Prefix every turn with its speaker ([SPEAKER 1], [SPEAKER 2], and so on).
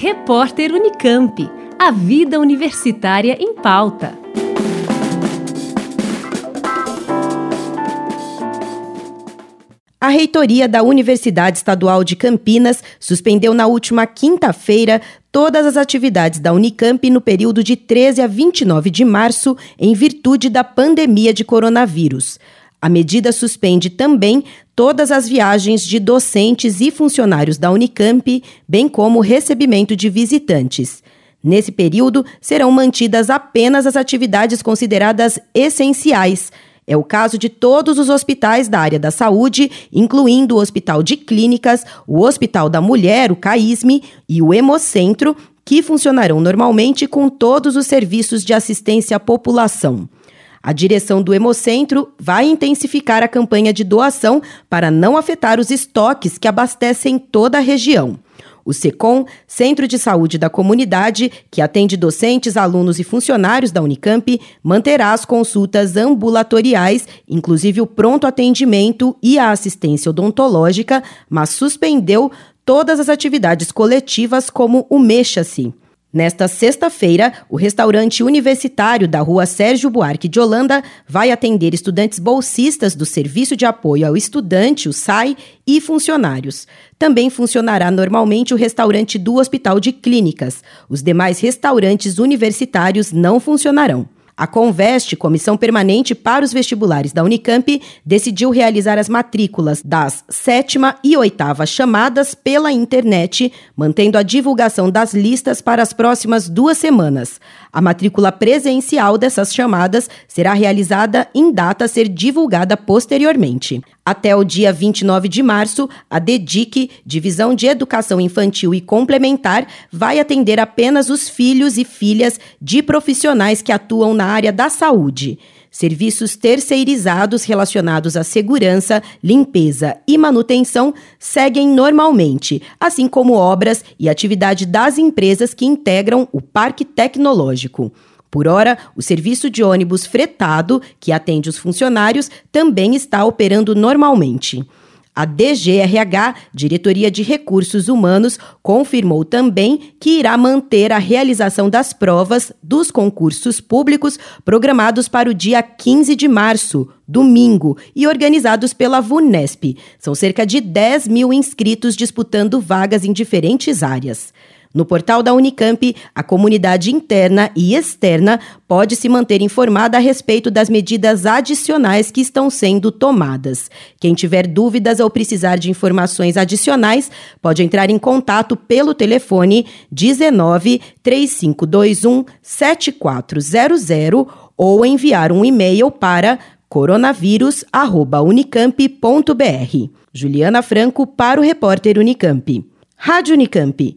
[SPEAKER 1] Repórter Unicamp. A vida universitária em pauta.
[SPEAKER 2] A reitoria da Universidade Estadual de Campinas suspendeu na última quinta-feira todas as atividades da Unicamp no período de 13 a 29 de março, em virtude da pandemia de coronavírus. A medida suspende também todas as viagens de docentes e funcionários da Unicamp, bem como o recebimento de visitantes. Nesse período, serão mantidas apenas as atividades consideradas essenciais. É o caso de todos os hospitais da área da saúde, incluindo o Hospital de Clínicas, o Hospital da Mulher, o CAISME, e o Hemocentro, que funcionarão normalmente com todos os serviços de assistência à população. A direção do Hemocentro vai intensificar a campanha de doação para não afetar os estoques que abastecem toda a região. O SECOM, Centro de Saúde da Comunidade, que atende docentes, alunos e funcionários da Unicamp, manterá as consultas ambulatoriais, inclusive o pronto atendimento e a assistência odontológica, mas suspendeu todas as atividades coletivas como o Mexa-se. Nesta sexta-feira, o restaurante universitário da rua Sérgio Buarque de Holanda vai atender estudantes bolsistas do Serviço de Apoio ao Estudante, o SAI, e funcionários. Também funcionará normalmente o restaurante do Hospital de Clínicas. Os demais restaurantes universitários não funcionarão. A Conveste, Comissão Permanente para os Vestibulares da Unicamp, decidiu realizar as matrículas das sétima e oitava chamadas pela internet, mantendo a divulgação das listas para as próximas duas semanas. A matrícula presencial dessas chamadas será realizada em data a ser divulgada posteriormente. Até o dia 29 de março, a DEDIC, Divisão de Educação Infantil e Complementar, vai atender apenas os filhos e filhas de profissionais que atuam na área da saúde. Serviços terceirizados relacionados à segurança, limpeza e manutenção seguem normalmente, assim como obras e atividade das empresas que integram o parque tecnológico. Por hora, o serviço de ônibus fretado, que atende os funcionários, também está operando normalmente. A DGRH, Diretoria de Recursos Humanos, confirmou também que irá manter a realização das provas dos concursos públicos programados para o dia 15 de março, domingo, e organizados pela VUNESP. São cerca de 10 mil inscritos disputando vagas em diferentes áreas. No portal da Unicamp, a comunidade interna e externa pode se manter informada a respeito das medidas adicionais que estão sendo tomadas. Quem tiver dúvidas ou precisar de informações adicionais, pode entrar em contato pelo telefone 19 3521 7400 ou enviar um e-mail para coronavírus@unicamp.br. Juliana Franco para o repórter Unicamp. Rádio Unicamp